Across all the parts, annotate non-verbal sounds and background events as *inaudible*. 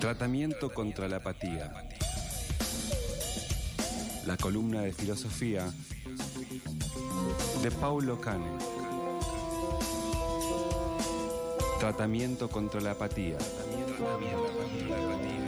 Tratamiento contra la apatía. La columna de filosofía de Paulo Cane. Tratamiento contra la apatía. Y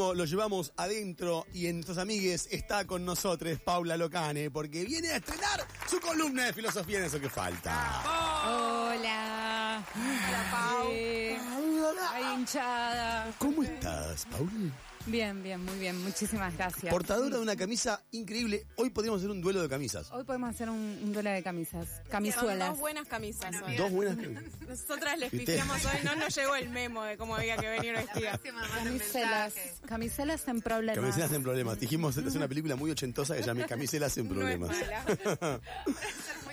ritmo lo llevamos adentro y en nuestros amigues está con nosotros Paula Locane, porque viene a estrenar su columna de filosofía en eso que falta. Hola. Hola, Pau. Ay, hinchada. ¿Cómo estás, Paula? Bien, bien, muy bien. Muchísimas gracias. Portadora de una camisa increíble. Hoy podríamos hacer un duelo de camisas. Hoy podemos hacer un, un duelo de camisas. Camisuelas. dos buenas camisas hoy. Dos buenas camisas. Nosotras les pifiamos hoy, no nos llegó el memo de cómo había que venir vestida. Camiselas. Camiselas en problemas. Camiselas en problemas. Dijimos, es una película muy ochentosa que se llama Camiselas en No es problemas. mala. *laughs*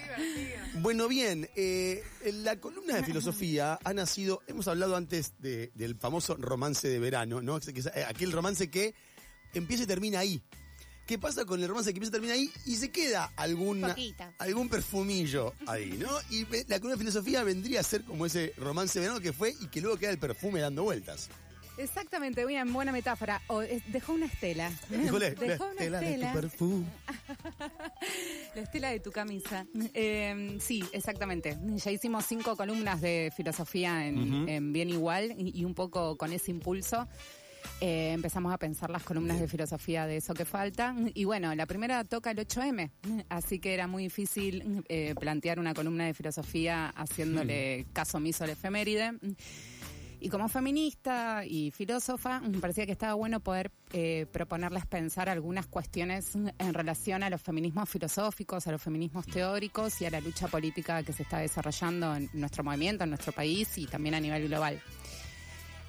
Bueno, bien, eh, la columna de filosofía ha nacido, hemos hablado antes de- del famoso romance de verano, ¿no? Eh, Aquel romance que empieza y termina ahí. ¿Qué pasa con el romance que empieza y termina ahí? Y se queda alguna, algún perfumillo ahí, ¿no? Y la columna de filosofía vendría a ser como ese romance de verano que fue y que luego queda el perfume dando vueltas. Exactamente, bien, buena metáfora. O, dejó una estela. Dejó la una estela de tu perfume. *laughs* La estela de tu camisa. Eh, sí, exactamente. Ya hicimos cinco columnas de filosofía en, en Bien Igual y, y un poco con ese impulso. eh, empezamos a pensar las columnas de filosofía de eso que falta. Y bueno, la primera toca el 8M, así que era muy difícil eh, plantear una columna de filosofía haciéndole caso omiso a la efeméride. Y como feminista y filósofa, me parecía que estaba bueno poder eh, proponerles pensar algunas cuestiones en relación a los feminismos filosóficos, a los feminismos teóricos y a la lucha política que se está desarrollando en nuestro movimiento, en nuestro país y también a nivel global.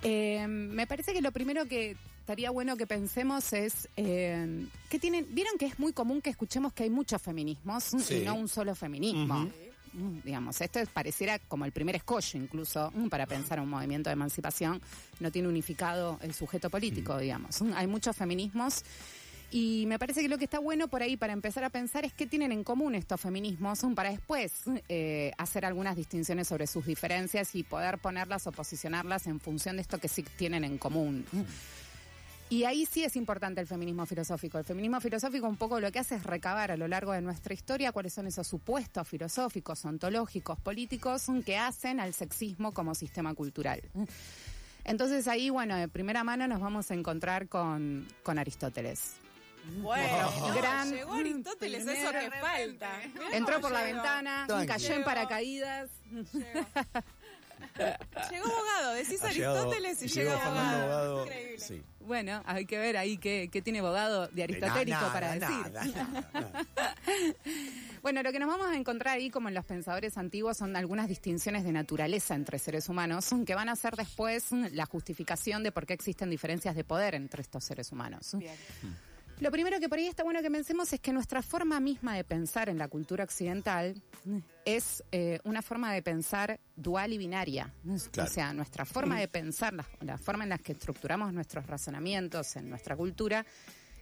Eh, me parece que lo primero que estaría bueno que pensemos es eh, que tienen, vieron que es muy común que escuchemos que hay muchos feminismos Sí. y no un solo feminismo. Mm, Digamos, esto es- pareciera como el primer escollo incluso mm, para pensar un movimiento de emancipación. No tiene unificado el sujeto político, digamos. Mm, Hay muchos feminismos y me parece que lo que está bueno por ahí para empezar a pensar es qué tienen en común estos feminismos mm, para después eh, hacer algunas distinciones sobre sus diferencias y poder ponerlas o posicionarlas en función de esto que sí tienen en común. Y ahí sí es importante el feminismo filosófico. El feminismo filosófico un poco lo que hace es recabar a lo largo de nuestra historia cuáles son esos supuestos filosóficos, ontológicos, políticos que hacen al sexismo como sistema cultural. Entonces ahí, bueno, de primera mano nos vamos a encontrar con, con Aristóteles. Bueno, no, Gran- llegó Aristóteles, eso que falta. Entró por la ventana, Tranqui. cayó en paracaídas. Llegó *laughs* abogado, decís Ha llegado- Aristóteles y llegó abogado. Abogado. Increíble. Sí. Bueno, hay que ver ahí qué, qué tiene Bogado de aristotélico para decir. nada, nada, nada. *laughs* Bueno, lo que nos vamos a encontrar ahí, como en los pensadores antiguos, son algunas distinciones de naturaleza entre seres humanos, que van a ser después la justificación de por qué existen diferencias de poder entre estos seres humanos. Lo primero que por ahí está bueno que pensemos es que nuestra forma misma de pensar en la cultura occidental es eh, una forma de pensar dual y binaria. Claro. O sea, nuestra forma de pensar, la, la forma en la que estructuramos nuestros razonamientos en nuestra cultura,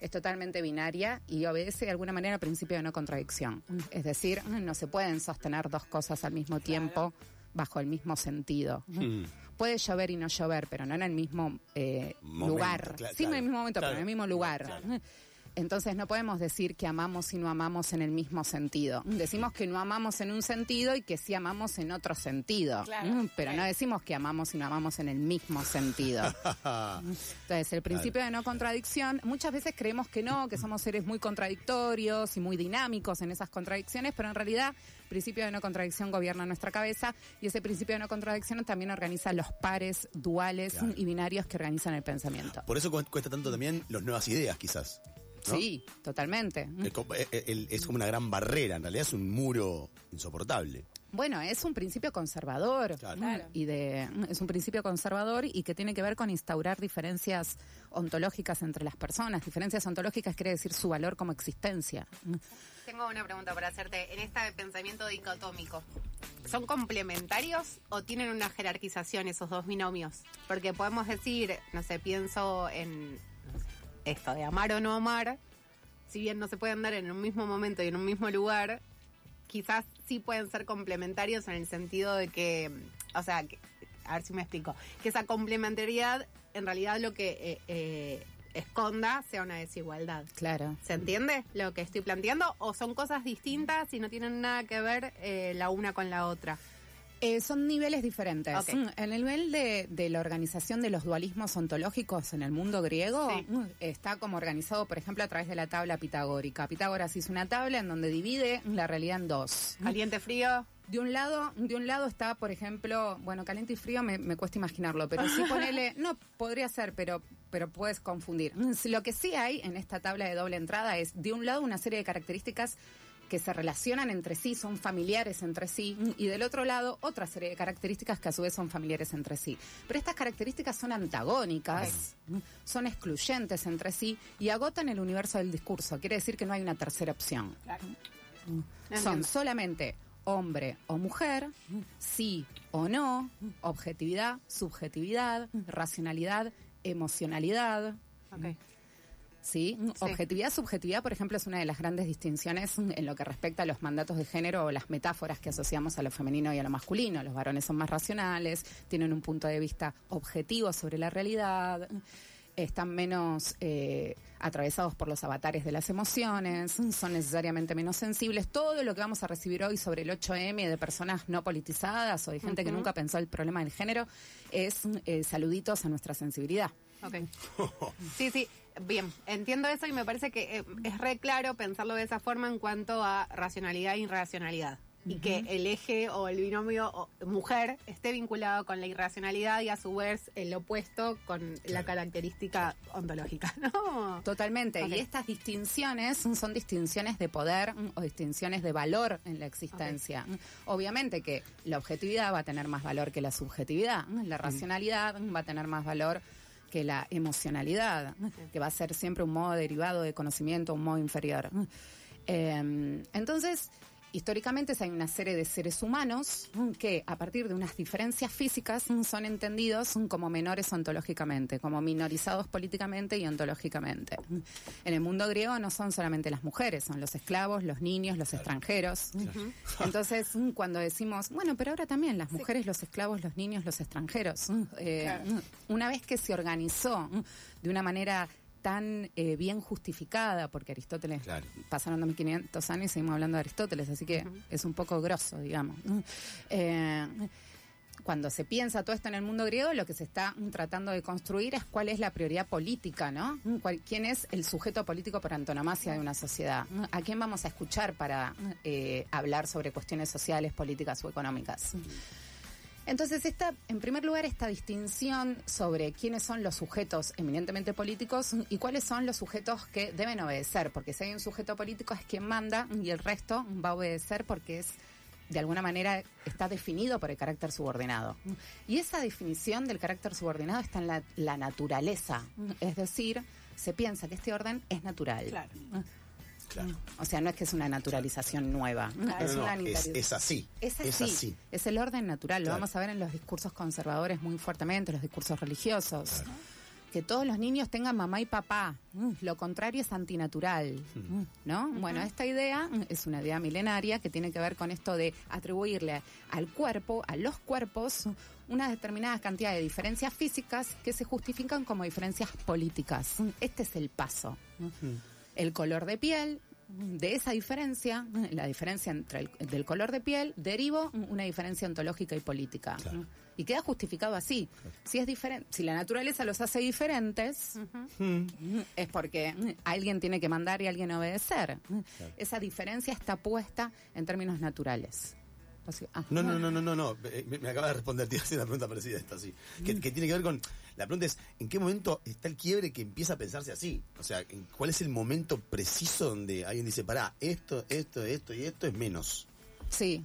es totalmente binaria y obedece de alguna manera al principio de no contradicción. Es decir, no se pueden sostener dos cosas al mismo tiempo bajo el mismo sentido. Puede llover y no llover, pero no en el mismo eh, Momento, lugar. claro, sí, en el claro. mismo momento, Claro. pero en el mismo lugar. Entonces no podemos decir que amamos y no amamos en el mismo sentido. Decimos que no amamos en un sentido y que sí amamos en otro sentido. Claro. Mm, Pero no decimos que amamos y no amamos en el mismo sentido. *laughs* Entonces, el principio de no contradicción, muchas veces creemos que no, que somos seres muy contradictorios y muy dinámicos en esas contradicciones, pero en realidad el principio de no contradicción gobierna nuestra cabeza y ese principio de no contradicción también organiza los pares duales Claro. y binarios que organizan el pensamiento. Por eso cu- cuesta tanto también las nuevas ideas, quizás. ¿No? Sí, totalmente. Es como, eh, eh, es como una gran barrera, en realidad es un muro insoportable. Bueno, es un principio conservador Claro. y de es un principio conservador y que tiene que ver con instaurar diferencias ontológicas entre las personas. Diferencias ontológicas quiere decir su valor como existencia. Tengo una pregunta para hacerte. En este pensamiento dicotómico, ¿son complementarios o tienen una jerarquización esos dos binomios? Porque podemos decir, no sé, pienso en esto de amar o no amar, si bien no se pueden dar en un mismo momento y en un mismo lugar, quizás sí pueden ser complementarios en el sentido de que, o sea, que- a ver si me explico, que esa complementariedad en realidad lo que eh, eh, esconda sea una desigualdad. Claro. ¿Se entiende lo que estoy planteando? ¿O son cosas distintas y no tienen nada que ver eh, la una con la otra? Eh, son niveles diferentes. Ok. Mm, En el nivel de, de la organización de los dualismos ontológicos en el mundo griego, Sí. mm, está como organizado, por ejemplo, a través de la tabla pitagórica. Pitágoras hizo una tabla en donde divide la realidad en dos. Caliente, frío. De un lado, de un lado está, por ejemplo, bueno, caliente y frío me, me cuesta imaginarlo, pero sí *laughs* ponele, no, podría ser, pero, pero puedes confundir. Mm, Lo que sí hay en esta tabla de doble entrada es, de un lado, una serie de características que se relacionan entre sí, son familiares entre sí, mm, y del otro lado, otra serie de características que a su vez son familiares entre sí. Pero estas características son antagónicas, mm, son excluyentes entre sí y agotan el universo del discurso. Quiere decir que no hay una tercera opción. Son Entiendo. solamente hombre o mujer, sí o no, objetividad, subjetividad, racionalidad, emocionalidad. Ok. ¿Sí? Objetividad, subjetividad, por ejemplo, es una de las grandes distinciones en lo que respecta a los mandatos de género o las metáforas que asociamos a lo femenino y a lo masculino. Los varones son más racionales, tienen un punto de vista objetivo sobre la realidad, están menos eh, atravesados por los avatares de las emociones, son necesariamente menos sensibles. Todo lo que vamos a recibir hoy sobre el 8M de personas no politizadas o de gente que nunca pensó el problema del género es eh, saluditos a nuestra sensibilidad. Ok. *laughs* Sí, sí. Bien, entiendo eso y me parece que eh, es re claro pensarlo de esa forma en cuanto a racionalidad e irracionalidad. Y que el eje o el binomio mujer esté vinculado con la irracionalidad y a su vez el opuesto con la característica ontológica, ¿no? Totalmente. Y estas distinciones son distinciones de poder mm, o distinciones de valor en la existencia. Mm, Obviamente que la objetividad va a tener más valor que la subjetividad. mm, La racionalidad va a tener más valor que la emocionalidad, que va a ser siempre un modo derivado de conocimiento, un modo inferior. Mm. Eh, entonces, históricamente hay una serie de seres humanos que a partir de unas diferencias físicas son entendidos como menores ontológicamente, como minorizados políticamente y ontológicamente. En el mundo griego no son solamente las mujeres, son los esclavos, los niños, los extranjeros. Entonces, cuando decimos, bueno, pero ahora también las mujeres, los esclavos, los niños, los extranjeros, eh, Claro. una vez que se organizó de una manera tan eh, bien justificada, porque Aristóteles Claro. pasaron 2500 años y seguimos hablando de Aristóteles, así que es un poco grosso, digamos. Eh, cuando se piensa todo esto en el mundo griego, lo que se está tratando de construir es cuál es la prioridad política, ¿no? ¿Quién es el sujeto político por antonomasia de una sociedad? ¿A quién vamos a escuchar para eh, hablar sobre cuestiones sociales, políticas o económicas? Entonces, esta, en primer lugar, esta distinción sobre quiénes son los sujetos eminentemente políticos y cuáles son los sujetos que deben obedecer, porque si hay un sujeto político es quien manda y el resto va a obedecer porque es de alguna manera está definido por el carácter subordinado. Y esa definición del carácter subordinado está en la, la naturaleza, es decir, se piensa que este orden es natural. Claro. Claro. O sea, no es que es una naturalización nueva, No, es no, una no, es, así. Es así, Es así. es el orden natural, lo vamos a ver en los discursos conservadores muy fuertemente, los discursos religiosos. Que todos los niños tengan mamá y papá, Mm, lo contrario es antinatural, Mm, ¿no? Bueno, esta idea mm, es una idea milenaria que tiene que ver con esto de atribuirle al cuerpo, a los cuerpos, una determinada cantidad de diferencias físicas que se justifican como diferencias políticas. Este es el paso. El color de piel, de esa diferencia, la diferencia entre el del color de piel, derivo una diferencia ontológica y política. Claro. Y queda justificado así. Si es diferente, si la naturaleza los hace diferentes, es porque alguien tiene que mandar y alguien obedecer. Esa diferencia está puesta en términos naturales. Ah, No, no, no, no, no, no. Eh, Me, me acaba de responder, te hacer *laughs* una pregunta parecida a esta, sí. Que, que tiene que ver con. La pregunta es: ¿en qué momento está el quiebre que empieza a pensarse así? O sea, ¿en ¿cuál es el momento preciso donde alguien dice, pará, esto, esto, esto y esto es menos? Sí,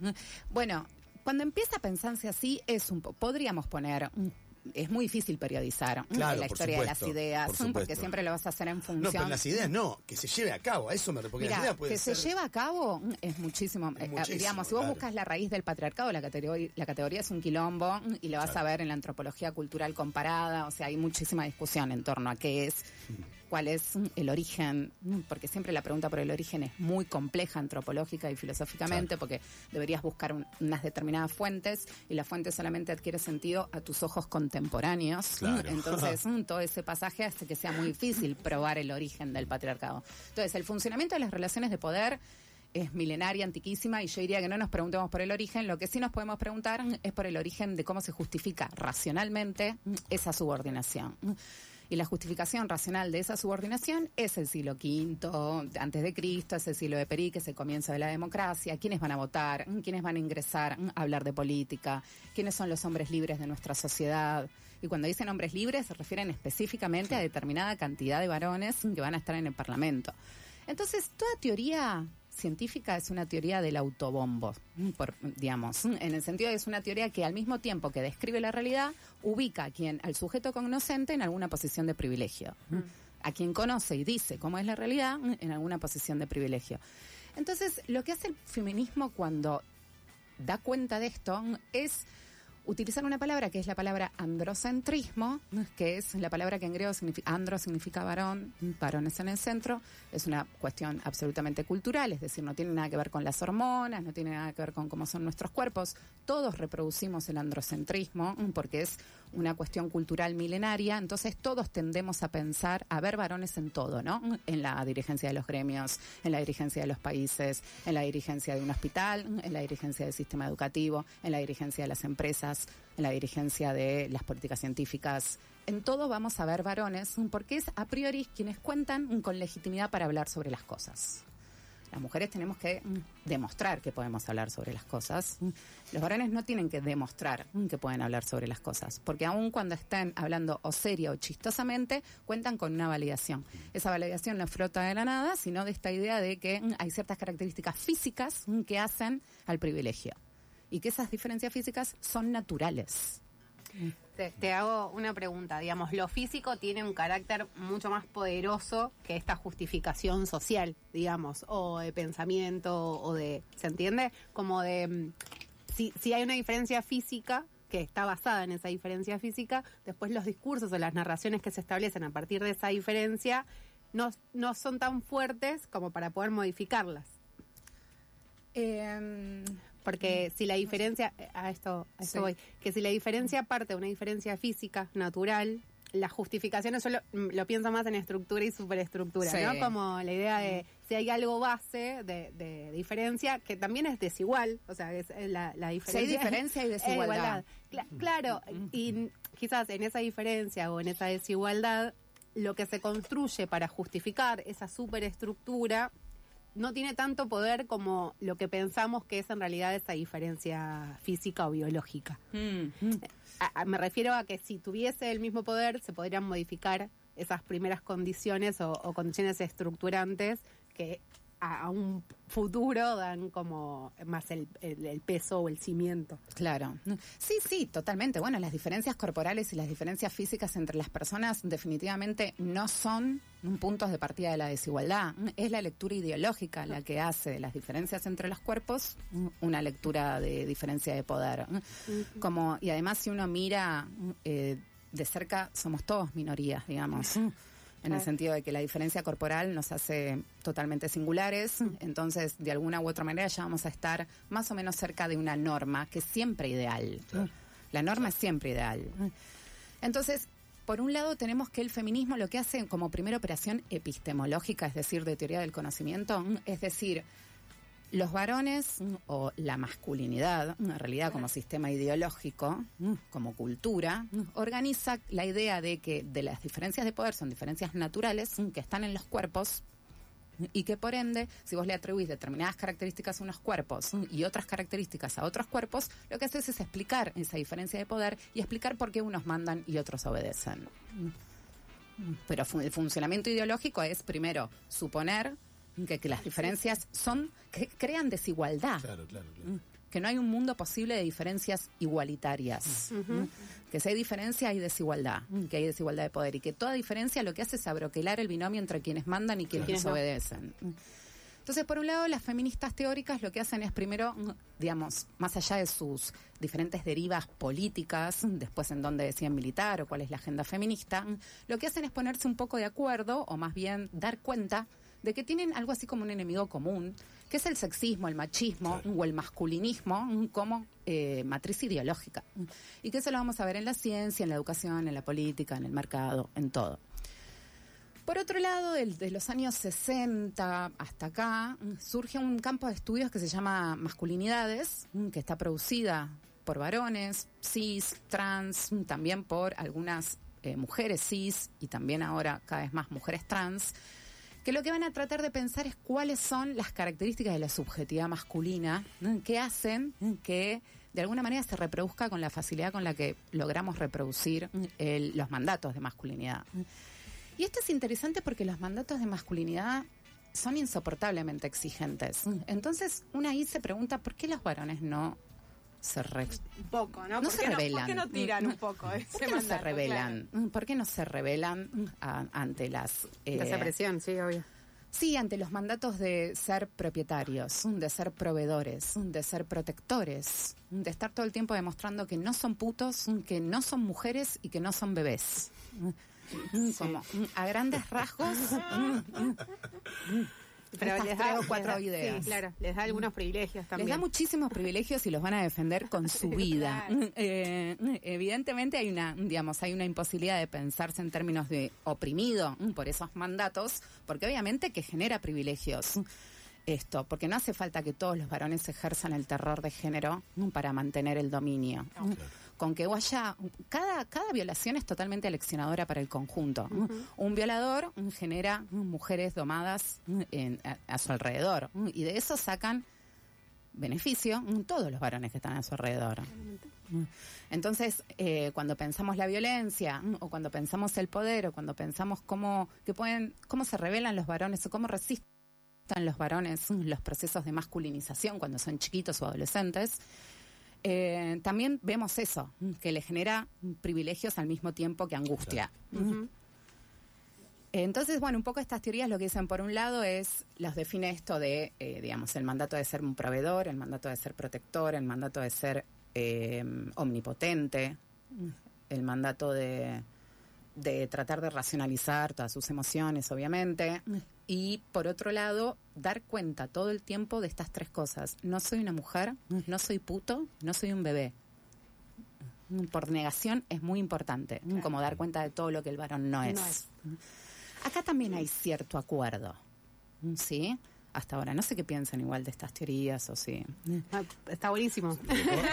bueno, cuando empieza a pensarse así, es un po- podríamos poner. mm, Es muy difícil periodizar Claro, la historia de las ideas, por porque siempre lo vas a hacer en No, función. pero las ideas no, que se lleve a cabo, a eso me pueden que se lleva a cabo mm, es muchísimo. Es eh, muchísimo, digamos, si vos claro. buscas la raíz del patriarcado, la categoría, la categoría es un quilombo mm, y lo vas a ver en la antropología cultural comparada. O sea, hay muchísima discusión en torno a qué es, cuál es el origen, porque siempre la pregunta por el origen es muy compleja antropológica y filosóficamente, porque deberías buscar un- unas determinadas fuentes y la fuente solamente adquiere sentido a tus ojos contemporáneos. Claro. *laughs* Entonces, mm, todo ese pasaje hace que sea muy difícil probar el origen del patriarcado. Entonces, el funcionamiento de las relaciones de poder es milenaria, antiquísima, y yo diría que no nos preguntemos por el origen, lo que sí nos podemos preguntar es por el origen de cómo se justifica racionalmente mm, esa subordinación. Y la justificación racional de esa subordinación es el siglo V antes de Cristo, es el siglo de Perí, que es el comienzo de la democracia, quiénes van a votar, quiénes van a ingresar mm, a hablar de política, quiénes son los hombres libres de nuestra sociedad. Y cuando dicen hombres libres se refieren específicamente a determinada cantidad de varones que van a estar en el Parlamento. Entonces, toda teoría científica es una teoría del autobombo, por, digamos, en el sentido de que es una teoría que al mismo tiempo que describe la realidad, ubica a quien, al sujeto cognoscente en alguna posición de privilegio. A quien conoce y dice cómo es la realidad en alguna posición de privilegio. Entonces, lo que hace el feminismo cuando da cuenta de esto es utilizar una palabra que es la palabra androcentrismo, que es la palabra que en griego significa andro significa varón, varón es en el centro, es una cuestión absolutamente cultural, es decir, no tiene nada que ver con las hormonas, no tiene nada que ver con cómo son nuestros cuerpos, todos reproducimos el androcentrismo porque es una cuestión cultural milenaria, entonces todos tendemos a pensar, a ver varones en todo, ¿no? En la dirigencia de los gremios, en la dirigencia de los países, en la dirigencia de un hospital, en la dirigencia del sistema educativo, en la dirigencia de las empresas, en la dirigencia de las políticas científicas. En todo vamos a ver varones, porque es a priori quienes cuentan con legitimidad para hablar sobre las cosas. Las mujeres tenemos que demostrar que podemos hablar sobre las cosas. Los varones no tienen que demostrar que pueden hablar sobre las cosas, porque aun cuando estén hablando o serio o chistosamente, cuentan con una validación. Esa validación no frota de la nada, sino de esta idea de que mm, hay ciertas características físicas mm, que hacen al privilegio y que esas diferencias físicas son naturales. Te, hago una pregunta, digamos, lo físico tiene un carácter mucho más poderoso que esta justificación social, digamos, o de pensamiento, o de, ¿se entiende? Como de, mm, si, si hay una diferencia física que está basada en esa diferencia física, después los discursos o las narraciones que se establecen a partir de esa diferencia no, no son tan fuertes como para poder modificarlas. Em, Porque si la diferencia, eh, a esto, a esto Sí. voy, que si la diferencia parte de una diferencia física, natural, las justificaciones, yo lo, mm, lo pienso más en estructura y superestructura, Sí. ¿no? Como la idea de si hay algo base de, de diferencia, que también es desigual, o sea, es eh, la, la Si hay diferencia. diferencia y *laughs* es desigualdad. igualdad. Cla- claro, y quizás en esa diferencia o en esa desigualdad, lo que se construye para justificar esa superestructura no tiene tanto poder como lo que pensamos que es en realidad esa diferencia física o biológica. Mm. A- a- me refiero a que si tuviese el mismo poder, se podrían modificar esas primeras condiciones o, o condiciones estructurantes que a, a un futuro dan como más el, el- el peso o el cimiento. Claro. Sí, sí, totalmente. Bueno, las diferencias corporales y las diferencias físicas entre las personas definitivamente no son un puntos de partida de la desigualdad. Es la lectura ideológica la que hace de las diferencias entre los cuerpos una lectura de diferencia de poder. Como, y además si uno mira eh, de cerca, somos todos minorías, digamos. En el sentido de que la diferencia corporal nos hace totalmente singulares, entonces de alguna u otra manera ya vamos a estar más o menos cerca de una norma que es siempre ideal. La norma es siempre ideal. Entonces, por un lado tenemos que el feminismo lo que hace como primera operación epistemológica, es decir, de teoría del conocimiento, es decir, los varones mm, o la masculinidad, en realidad como sistema ideológico, mm, como cultura, mm, organiza la idea de que de las diferencias de poder son diferencias naturales que están en los cuerpos y que por ende, si vos le atribuís determinadas características a unos cuerpos y otras características a otros cuerpos, lo que haces es explicar esa diferencia de poder y explicar por qué unos mandan y otros obedecen. Pero el funcionamiento ideológico es primero suponer que, que las diferencias son que crean desigualdad. Claro, claro, claro. que no hay un mundo posible de diferencias igualitarias. ¿m? Que si hay diferencia hay desigualdad, ¿m? que hay desigualdad de poder y que toda diferencia lo que hace es abroquelar el binomio entre quienes mandan y quienes Quienes no. obedecen. Entonces, por un lado, las feministas teóricas lo que hacen es primero, mm, digamos, más allá de sus diferentes derivas políticas, mm, después en dónde decían militar o cuál es la agenda feminista, mm, lo que hacen es ponerse un poco de acuerdo o más bien dar cuenta de que tienen algo así como un enemigo común, que es el sexismo, el machismo o el masculinismo como eh, matriz ideológica. Y que eso lo vamos a ver en la ciencia, en la educación, en la política, en el mercado, en todo. Por otro lado, del- de los años 60 hasta acá, surge un campo de estudios que se llama masculinidades, que está producida por varones, cis, trans, también por algunas eh, mujeres cis y también ahora cada vez más mujeres trans, que lo que van a tratar de pensar es cuáles son las características de la subjetividad masculina que hacen que de alguna manera se reproduzca con la facilidad con la que logramos reproducir el- los mandatos de masculinidad. Y esto es interesante porque los mandatos de masculinidad son insoportablemente exigentes. Entonces, una ahí se pregunta por qué los varones no se re- Un poco, ¿no? No ¿Por se qué rebelan. ¿Por qué no tiran un poco ese ¿Por qué no se rebelan? ¿Por qué no se rebelan a- ante las eh, esa presión, sí, obvio. Sí, ante los mandatos de ser propietarios, de ser proveedores, de ser protectores, de estar todo el tiempo demostrando que no son putos, que no son mujeres y que no son bebés. Como a grandes rasgos. Estas tres o cuatro les da- ideas. Sí, claro, les da algunos privilegios también. Les da muchísimos privilegios y los van a defender con *laughs* su vida. Eh, evidentemente hay una, digamos, hay una imposibilidad de pensarse en términos de oprimido mm, por esos mandatos, porque obviamente que genera privilegios esto, porque no hace falta que todos los varones ejerzan el terror de género mm, para mantener el dominio. Mm, Con que haya cada cada violación es totalmente aleccionadora para el conjunto. Un violador mm, genera mm, mujeres domadas mm, en- a, a su alrededor y de eso sacan beneficio todos los varones que están a su alrededor. Entonces, eh, cuando pensamos la violencia, o cuando pensamos el poder, o cuando pensamos cómo, que pueden, cómo se rebelan los varones, o cómo resisten los varones los procesos de masculinización cuando son chiquitos o adolescentes, eh, también vemos eso, mm, que le genera mm, privilegios al mismo tiempo que angustia. Mm. Entonces, bueno, un poco estas teorías lo que dicen por un lado es, los define esto de, eh, digamos, el mandato de ser un proveedor, el mandato de ser protector, el mandato de ser eh, omnipotente, el mandato de, de tratar de racionalizar todas sus emociones, obviamente, y por otro lado, dar cuenta todo el tiempo de estas tres cosas. No soy una mujer, no soy puto, no soy un bebé. Por negación es muy importante, como dar cuenta de todo lo que el varón no es. No es. Acá también hay cierto acuerdo, ¿sí? Hasta ahora, no sé qué piensan igual de estas teorías o sí. Ah, Está buenísimo.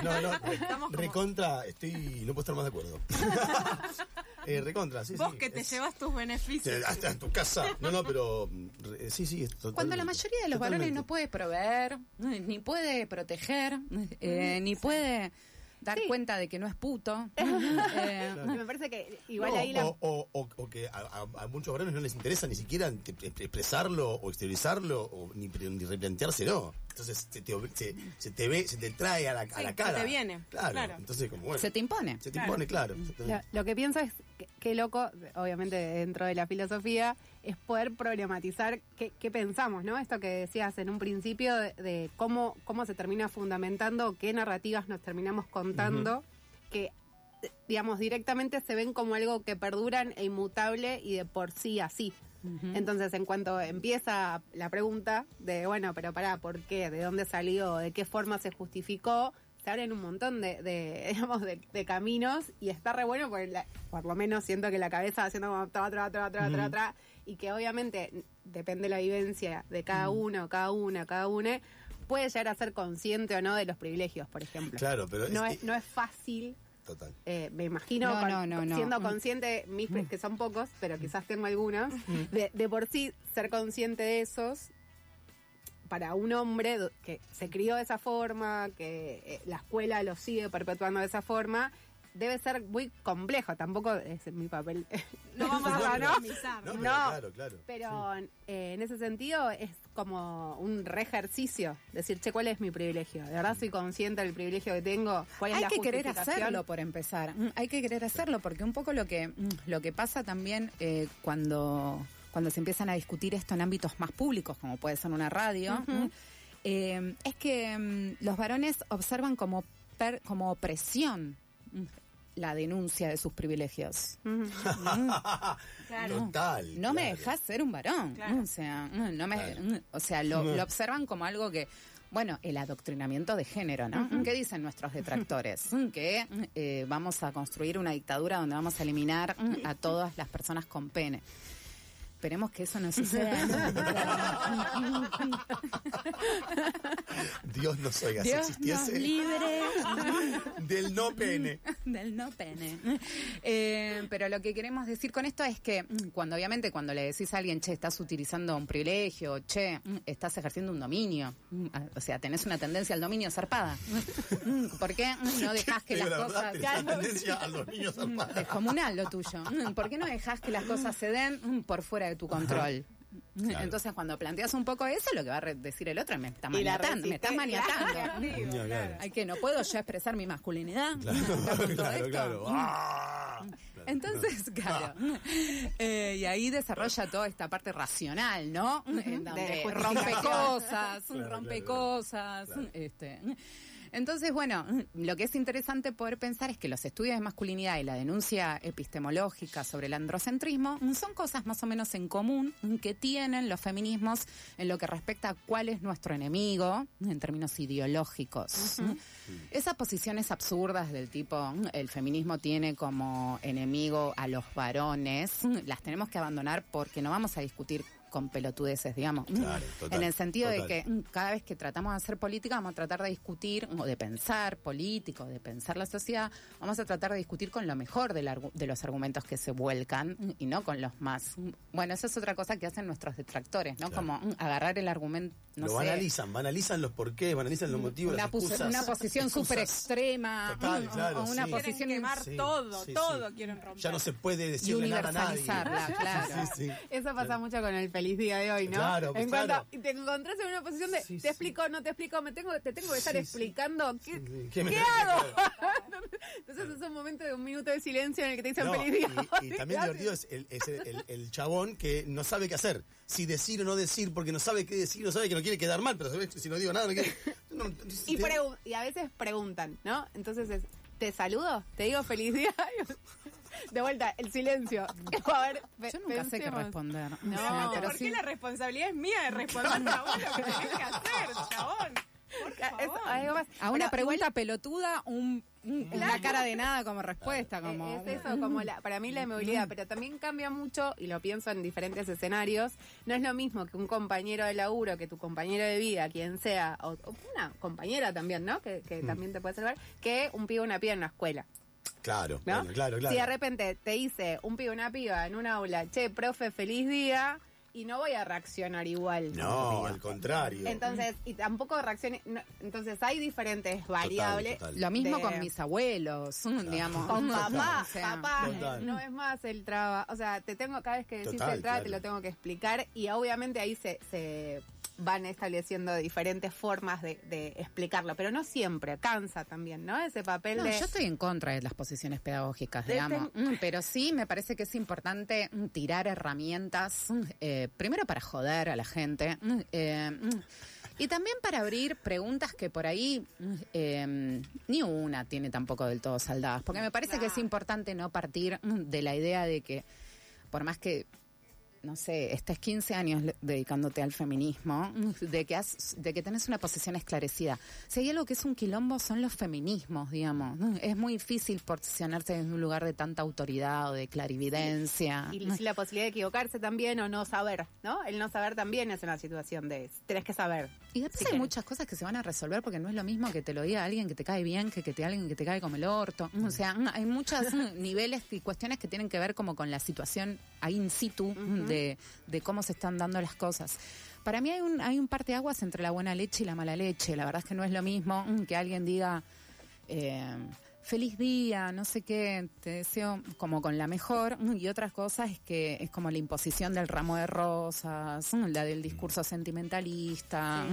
No, no, *laughs* recontra, estoy, no puedo estar más de acuerdo. *laughs* Eh, recontra, sí, Vos sí. que te es- llevas tus beneficios. Sí, Hasta en tu casa. No, no, pero re- sí, sí, es totalmente. Cuando la mayoría de los varones no puede proveer, ni puede proteger, eh, ni puede dar cuenta de que no es puto. *laughs* eh, Me parece que igual No, ahí la... o, o- o- o que a, a- a muchos varones no les interesa ni siquiera expresarlo o exteriorizarlo o ni, ni replanteárselo. Entonces se te, se, se te ve, se te trae a la, a la se cara. te viene, Claro. claro. Entonces, como bueno. se te impone. se te impone, claro. Lo, lo que pienso es, que- qué loco, obviamente dentro de la filosofía, es poder problematizar qué, qué pensamos, ¿no? Esto que decías en un principio de, de cómo, cómo se termina fundamentando, qué narrativas nos terminamos contando, que, digamos, directamente se ven como algo que perduran e inmutable y de por sí así. Entonces, en cuanto empieza la pregunta de, bueno, pero pará, ¿por qué? ¿De dónde salió? ¿De qué forma se justificó? Se abren un montón de, de, *laughs* digamos, de, de caminos y está re bueno porque la- por lo menos siento que la cabeza va haciendo como tra, tra, tra, tra, tra, tra, y que obviamente depende de la vivencia de cada uno, cada una, cada una, puede llegar a ser consciente o no de los privilegios, por ejemplo. Claro, pero no, es- es, no es fácil Total. eh, me imagino, No, con- no, no, no. siendo Mm. consciente, mis que son pocos, pero quizás tengo algunos, *laughs* de, de por sí ser consciente de esos, para un hombre que se crió de esa forma, que eh, la escuela lo sigue perpetuando de esa forma, debe ser muy complejo, tampoco es mi papel. *laughs* No vamos a ¿no? minimizar. No, No. pero claro, claro. Pero eh, en ese sentido es como un re ejercicio, decir, che, ¿cuál es mi privilegio? ¿De verdad soy consciente del privilegio que tengo? ¿Cuál es Hay la que querer hacerlo por empezar. Mm, Hay que querer hacerlo porque un poco lo que mm, lo que pasa también eh, cuando cuando se empiezan a discutir esto en ámbitos más públicos, como puede ser una radio, eh, es que mm, los varones observan como per- como opresión la denuncia de sus privilegios. Ujú. *laughs* Total. No me dejas ser un varón. Claro. O sea, mm, no me, Claro. mm, o sea, lo, lo observan como algo que, bueno, el adoctrinamiento de género, ¿no? ¿Qué dicen nuestros detractores? *laughs* Mm, que eh, vamos a construir una dictadura donde vamos a eliminar mm, a todas las personas con pene. Esperemos que eso no *laughs* suceda. *laughs* Dios nos oiga, Dios si nos existiese libre *laughs* del no pene. del no pene. Eh, pero lo que queremos decir con esto es que mm, cuando obviamente cuando le decís a alguien, che, estás utilizando un privilegio, che, mm, estás ejerciendo un dominio, mm, o sea, tenés una tendencia al dominio zarpada. ¿Por qué no dejás que las cosas... tendencia a los niños zarpadas. Descomunal lo tuyo. ¿Por qué no dejás que las cosas se den por fuera de tu control? Claro. Entonces, cuando planteas un poco eso, lo que va a decir el otro es me está maniatando, me está maniatando. Claro. Ay, que no puedo yo expresar mi masculinidad. Claro, *laughs* claro, claro. Ah. *laughs* Entonces, *laughs* claro. Eh, y ahí desarrolla toda esta parte racional, ¿no? En donde De rompe cosas, Claro, rompe claro, cosas. Este. Entonces, bueno, *laughs* lo que es interesante poder pensar es que los estudios de masculinidad y la denuncia epistemológica sobre el androcentrismo son cosas más o menos en común que tienen los feminismos en lo que respecta a cuál es nuestro enemigo en términos ideológicos. Esas posiciones absurdas del tipo el feminismo tiene como enemigo a los varones, las tenemos que abandonar porque no vamos a discutir con pelotudeces, digamos. Claro, total, en el sentido total. de que mm, cada vez que tratamos de hacer política vamos a tratar de discutir o de pensar político, de pensar la sociedad, vamos a tratar de discutir con lo mejor del argu- de los argumentos que se vuelcan mm, y no con los más. mm, Bueno, eso es otra cosa que hacen nuestros detractores, ¿no? Claro. Como mm, agarrar el argumento, no lo sé, banalizan, banalizan los porqués, banalizan los motivos, una, las pos- excusas. una posición súper extrema, Total, mm, o- claro, o una sí. posición Quieren quemar Sí, todo, sí, todo sí. quieren romper. Ya no se puede decirle nada a nadie. universalizarla, *laughs* claro. Sí, sí. Eso pasa mucho con el feliz día de hoy, ¿no? Claro, pues en cuanto claro. y te encontrás en una posición de Sí, te sí. explico, no te explico, me tengo, te tengo que estar Sí, sí. explicando qué, Sí, sí. ¿qué ¿Qué me- hago. *laughs* Entonces es un momento de un minuto de silencio en el que te dicen No, feliz día. y, también divertido es, el, es el, el- el chabón que no sabe qué hacer. Si decir o no decir, porque no sabe qué decir, no sabe que no quiere quedar mal, pero si no digo nada, no quiere. no, Y, te- y a veces preguntan, ¿no? Entonces es, ¿te saludo? ¿Te digo feliz día? *laughs* De vuelta, el silencio. *laughs* A ver, Yo nunca sé qué responder. No, O sea, ¿por pero qué sí- la responsabilidad es mía de responder a vos lo que tenés que hacer, chabón? Por Es favor. algo más. A una Pero igual- pregunta pelotuda, un, una cara de nada como respuesta, como... Es eso, como la, para mí la movilidad, pero también cambia mucho, y lo pienso en diferentes escenarios, no es lo mismo que un compañero de laburo, que tu compañero de vida, quien sea, o, o una compañera también, ¿no? Que, que también te puede salvar, que un pibe o una piba en la escuela, Claro, ¿no? bueno, claro, claro. Si de repente te dice un pibe una piba en un aula, che, profe, feliz día, y no voy a reaccionar igual. No, al contrario. Entonces, y tampoco reaccione, no, entonces hay diferentes variables. total. Lo mismo de- con mis abuelos, *laughs* digamos. Con *laughs* papá, o sea, papá, Total. no es más el traba. O sea, te tengo, cada vez que decís Total, el traba, te claro. lo tengo que explicar. Y obviamente ahí se, se van estableciendo diferentes formas de, de explicarlo. Pero no siempre, cansa también, ¿no? Ese papel No, de. yo estoy en contra de las posiciones pedagógicas, De- digamos, Mm, pero sí me parece que es importante mm, tirar herramientas, mm, eh, primero para joder a la gente, eh, y también para abrir preguntas que por ahí eh, ni una tiene tampoco del todo saldadas, porque me parece que es importante no partir de la idea de que, por más que no sé, estés 15 años dedicándote al feminismo, *laughs* de que has, de que tenés una posición esclarecida. Si hay algo que es un quilombo son los feminismos, digamos. Es muy difícil posicionarse en un lugar de tanta autoridad o de clarividencia. Y la posibilidad de equivocarse también o no saber, ¿no? El no saber también es una situación de. Tenés que saber. Y después si hay querés. muchas cosas que se van a resolver porque no es lo mismo que te lo diga alguien que te cae bien que que te alguien que te cae como el orto. O sea, hay muchos *laughs* niveles y cuestiones que tienen que ver como con la situación ahí in situ de, de cómo se están dando las cosas. Para mí hay un, hay un parteaguas entre la buena leche y la mala leche. La verdad es que no es lo mismo mm, que alguien diga... eh, feliz día, no sé qué, te deseo como con la mejor. Y otras cosas es que es como la imposición del ramo de rosas, la del discurso sentimentalista.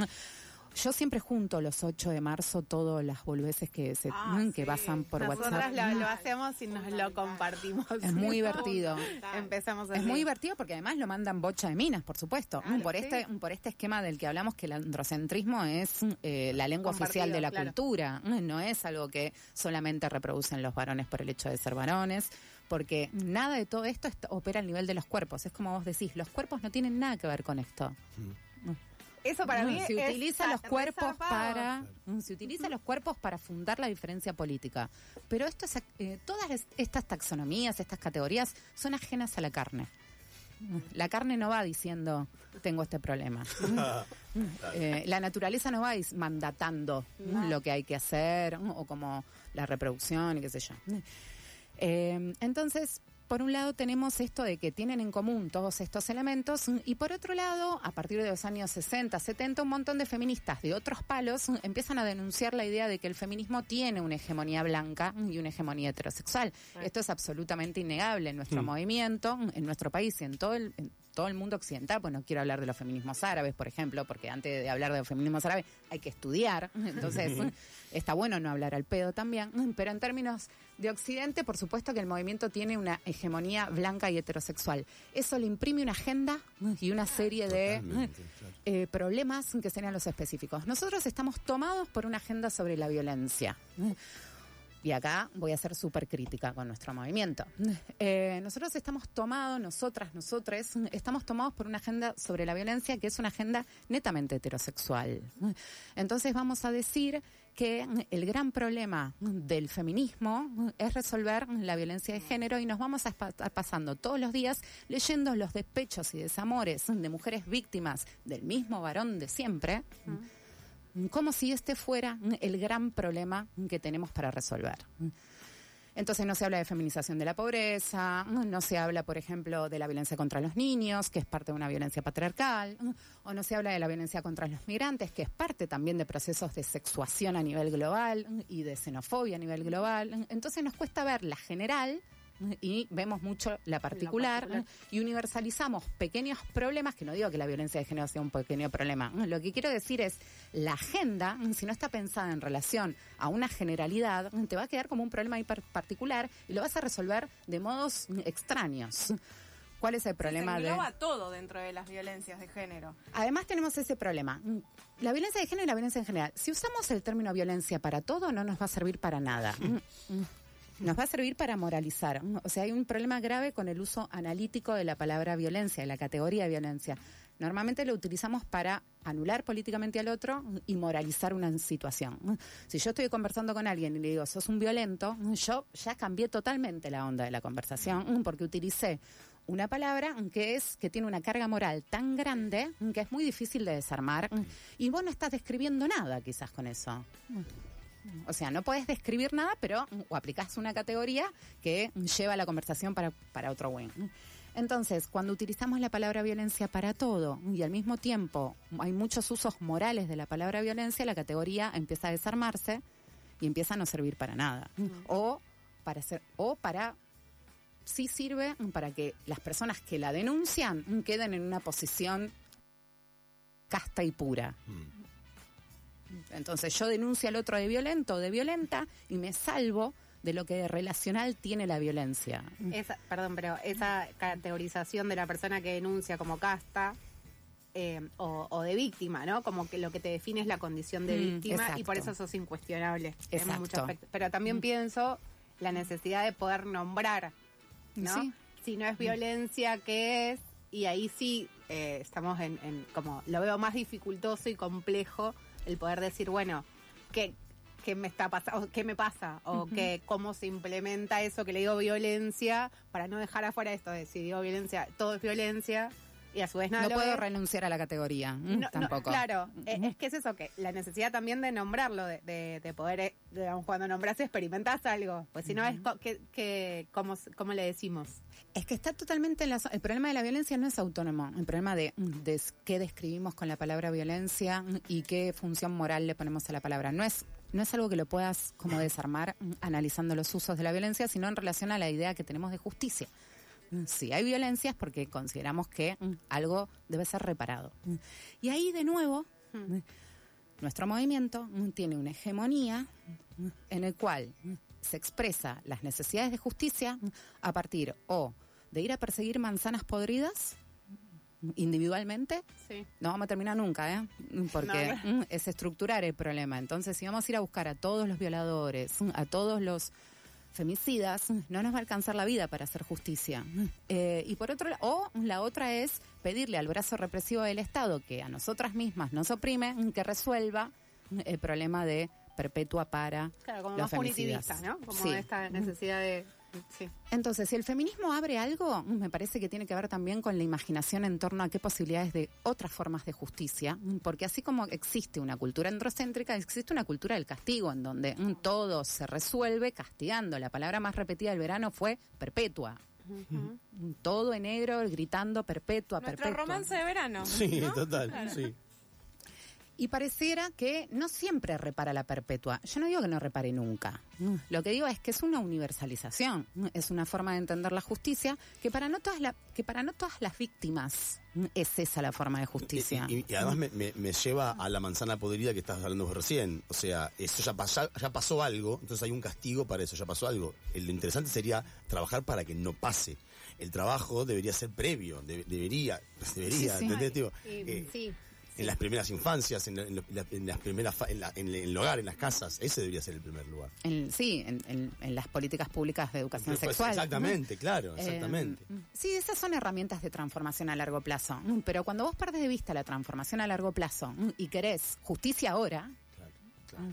Yo siempre junto los 8 de marzo todas las boludeces que se Ah, que sí. pasan por Nosotras WhatsApp. lo, lo hacemos y nos lo compartimos. Es muy divertido. Empezamos Es así. muy divertido porque además lo mandan bocha de minas, por supuesto. Claro, por sí. este por este esquema del que hablamos que el androcentrismo es eh, la lengua oficial de la cultura. No es algo que solamente reproducen los varones por el hecho de ser varones. Porque nada de todo esto est- opera al nivel de los cuerpos. Es como vos decís, los cuerpos no tienen nada que ver con esto. Eso para No, mí se es utiliza za- los cuerpos zarpado. para se utiliza los cuerpos para fundar la diferencia política. Pero esto es, eh, todas es- estas taxonomías estas categorías son ajenas a la carne. La carne no va diciendo tengo este problema *laughs* Eh, la naturaleza no va mandatando lo que hay que hacer o como la reproducción y qué sé yo. Eh, entonces, por un lado tenemos esto de que tienen en común todos estos elementos y por otro lado, a partir de los años 60, 70, un montón de feministas de otros palos empiezan a denunciar la idea de que el feminismo tiene una hegemonía blanca y una hegemonía heterosexual. Esto es absolutamente innegable en nuestro movimiento, mm, en nuestro país y en todo el... en todo el mundo occidental, pues no quiero hablar de los feminismos árabes, por ejemplo, porque antes de hablar de los feminismos árabes hay que estudiar, *laughs* entonces está bueno no hablar al pedo también, pero en términos de Occidente, por supuesto que el movimiento tiene una hegemonía blanca y heterosexual. Eso le imprime una agenda y una serie de eh, problemas que serían los específicos. Nosotros estamos tomados por una agenda sobre la violencia. Y acá voy a ser súper crítica con nuestro movimiento. *laughs* Eh, nosotros estamos tomados, nosotras, nosotres, estamos tomados por una agenda sobre la violencia que es una agenda netamente heterosexual. Entonces vamos a decir que el gran problema del feminismo es resolver la violencia de género y nos vamos a estar pasando todos los días leyendo los despechos y desamores de mujeres víctimas del mismo varón de siempre como si este fuera el gran problema que tenemos para resolver. Entonces no se habla de feminización de la pobreza, no se habla, por ejemplo, de la violencia contra los niños, que es parte de una violencia patriarcal, o no se habla de la violencia contra los migrantes, que es parte también de procesos de sexuación a nivel global y de xenofobia a nivel global. Entonces nos cuesta ver la general y vemos mucho la particular, particular. y universalizamos pequeños problemas, que no digo que la violencia de género sea un pequeño problema, lo que quiero decir es la agenda, si no está pensada en relación a una generalidad, te va a quedar como un problema hiper particular y lo vas a resolver de modos extraños. ¿Cuál es el problema Se de...? engloba todo dentro de las violencias de género. Además tenemos ese problema. La violencia de género y la violencia en general. Si usamos el término violencia para todo, no nos va a servir para nada. *laughs* Nos va a servir para moralizar. O sea, hay un problema grave con el uso analítico de la palabra violencia, de la categoría de violencia. Normalmente lo utilizamos para anular políticamente al otro y moralizar una situación. Si yo estoy conversando con alguien y le digo, sos un violento, yo ya cambié totalmente la onda de la conversación porque utilicé una palabra que es que tiene una carga moral tan grande que es muy difícil de desarmar y vos no estás describiendo nada quizás con eso. O sea, no puedes describir nada, pero o aplicás una categoría que lleva la conversación para, para otro win. Entonces, cuando utilizamos la palabra violencia para todo y al mismo tiempo hay muchos usos morales de la palabra violencia, la categoría empieza a desarmarse y empieza a no servir para nada. O para ser, o para sí sirve para que las personas que la denuncian queden en una posición casta y pura. Entonces yo denuncio al otro de violento o de violenta y me salvo de lo que de relacional tiene la violencia. Esa, perdón, pero esa categorización de la persona que denuncia como casta eh, o, o de víctima, ¿no? Como que lo que te define es la condición de Mm, víctima y por eso sos incuestionable Exacto. aspectos. Pero también pienso la necesidad de poder nombrar, ¿no? Sí. Si no es violencia, ¿qué es? Y ahí sí eh, estamos en, en como lo veo más dificultoso y complejo el poder decir, bueno, ¿qué, qué me está pasando? ¿Qué me pasa? O que, cómo se implementa eso que le digo violencia para no dejar afuera esto de si digo violencia, todo es violencia y a su vez nada No puedo es. renunciar a la categoría, mm, No, no, tampoco. claro, eh, es que es eso, que la necesidad también de nombrarlo, de, de, de poder, eh, digamos, cuando nombras experimentás algo, pues si no es, que, que, ¿cómo, ¿cómo le decimos? Es que está totalmente en la... El problema de la violencia no es autónomo. El problema de, de qué describimos con la palabra violencia y qué función moral le ponemos a la palabra. No es no es algo que lo puedas como desarmar mm, analizando los usos de la violencia, sino en relación a la idea que tenemos de justicia. Mm, Si hay violencia es porque consideramos que mm, algo debe ser reparado. Mm. Y ahí de nuevo, nuestro movimiento tiene una hegemonía en el cual se expresa las necesidades de justicia a partir o de ir a perseguir manzanas podridas individualmente Sí. no vamos a terminar nunca, ¿eh? Porque No, es estructurar el problema. Entonces, si vamos a ir a buscar a todos los violadores, a todos los femicidas, no nos va a alcanzar la vida para hacer justicia. Eh, y por otro o la otra es pedirle al brazo represivo del Estado que a nosotras mismas nos oprime, que resuelva el problema de perpetua para Claro, como los más femicidas. ¿no? Como Sí. esta necesidad de. Sí. Entonces, si el feminismo abre algo, me parece que tiene que ver también con la imaginación en torno a qué posibilidades de otras formas de justicia, porque así como existe una cultura androcéntrica, existe una cultura del castigo, en donde todo se resuelve castigando. La palabra más repetida del verano fue perpetua. Todo en negro, gritando perpetua, Nuestro perpetua. romance de verano. Sí, ¿no? total. Sí. Y pareciera que no siempre repara la perpetua. Yo no digo que no repare nunca. Mm. Lo que digo es que es una universalización. Mm. Es una forma de entender la justicia que para no todas, la- que para no todas las víctimas mm, es esa la forma de justicia. Y, y- y además me, me- me lleva a la manzana podrida que estabas hablando vos recién. O sea, eso ya, pasa- ya pasó algo, entonces hay un castigo para eso, ya pasó algo. Lo interesante sería trabajar para que no pase. El trabajo debería ser previo, de- debería, debería, Sí, sí. ¿entendés? Y, eh, sí. En las primeras infancias, en, en en la- en las primeras, en, la- en el hogar, en las casas, ese debería ser el primer lugar. Sí, en, las políticas públicas de educación Pues, sexual. exactamente, claro, ¿no? exactamente. Eh, sí, esas son herramientas de transformación a largo plazo. Mm, Pero cuando vos perdés de vista la transformación a largo plazo mm, y querés justicia ahora, Claro, claro.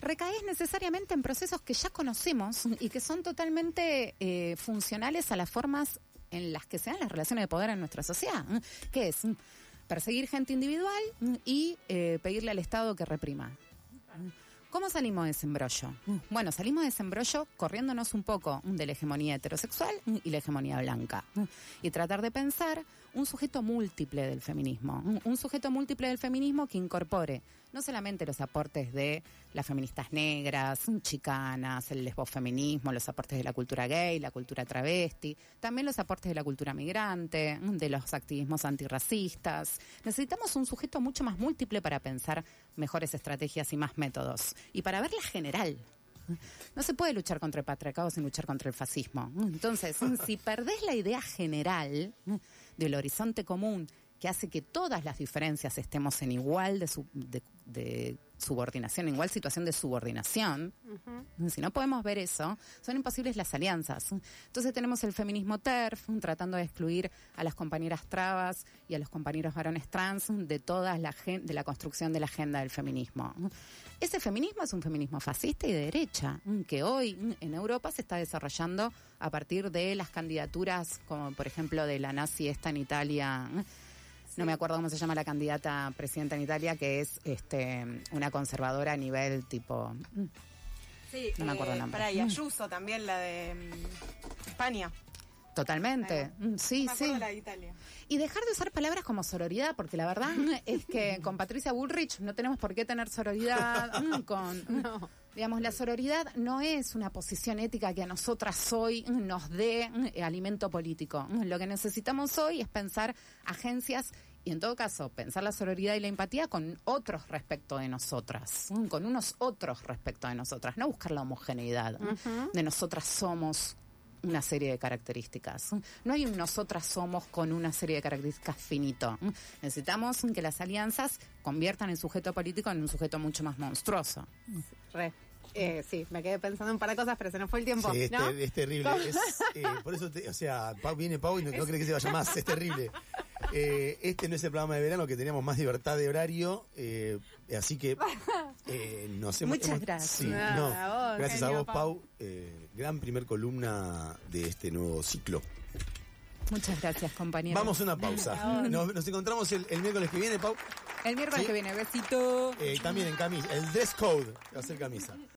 recaes necesariamente en procesos que ya conocemos y que son totalmente eh, funcionales a las formas en las que se dan las relaciones de poder en nuestra sociedad, que es mm, perseguir gente individual y eh, pedirle al Estado que reprima. ¿Cómo salimos de ese embrollo? Bueno, salimos de ese embrollo corriéndonos un poco de la hegemonía heterosexual y la hegemonía blanca. Y tratar de pensar un sujeto múltiple del feminismo. Un sujeto múltiple del feminismo que incorpore no solamente los aportes de las feministas negras, chicanas, el lesbofeminismo, los aportes de la cultura gay, la cultura travesti, también los aportes de la cultura migrante, de los activismos antirracistas. Necesitamos un sujeto mucho más múltiple para pensar mejores estrategias y más métodos. Y para verla general. No se puede luchar contra el patriarcado sin luchar contra el fascismo. Entonces, *laughs* si perdés la idea general del horizonte común que hace que todas las diferencias estemos en igual de, su- de- de subordinación, igual situación de subordinación, si no podemos ver eso, son imposibles las alianzas. Entonces tenemos el feminismo TERF tratando de excluir a las compañeras trabas y a los compañeros varones trans de toda la de la construcción de la agenda del feminismo. Ese feminismo es un feminismo fascista y de derecha, que hoy en Europa se está desarrollando a partir de las candidaturas, como por ejemplo de la nazi esta en Italia. No me acuerdo cómo se llama la candidata presidenta en Italia, que es este una conservadora a nivel tipo. Sí, No me acuerdo el nombre. Para, y Ayuso también, la de mm, España. Totalmente. Mm, Sí, No me sí. la de Italia. Y dejar de usar palabras como sororidad, porque la verdad *laughs* es que con Patricia Bullrich no tenemos por qué tener sororidad *laughs* mm, con... Digamos, la sororidad no es una posición ética que a nosotras hoy mm, nos dé mm, alimento político. Mm, Lo que necesitamos hoy es pensar agencias y en todo caso pensar la sororidad y la empatía con otros respecto de nosotras, mm, con unos otros respecto de nosotras, no buscar la homogeneidad mm, de nosotras somos una serie de características. No hay un nosotras somos con una serie de características finito. Necesitamos que las alianzas conviertan el sujeto político en un sujeto mucho más monstruoso. Re. Eh, sí, me quedé pensando en un par de cosas, pero se nos fue el tiempo. Sí, es, ¿no? ter- es terrible. Es, eh, por eso, te- o sea, Pau, viene Pau y no, no cree que se vaya más. Es terrible. Eh, este no es el programa de verano que teníamos más libertad de horario, eh, así que eh, nos hemos. Muchas hemos- gracias. sí, Nada, no, a vos, gracias a vos, Pau. Pau. eh, gran primer columna de este nuevo ciclo. Muchas gracias, compañero. Vamos a una *laughs* pausa. Nos, nos encontramos el, el miércoles que viene, Pau. El miércoles ¿Sí? que viene, besito. Eh, también en camisa. El dress code va a ser camisa.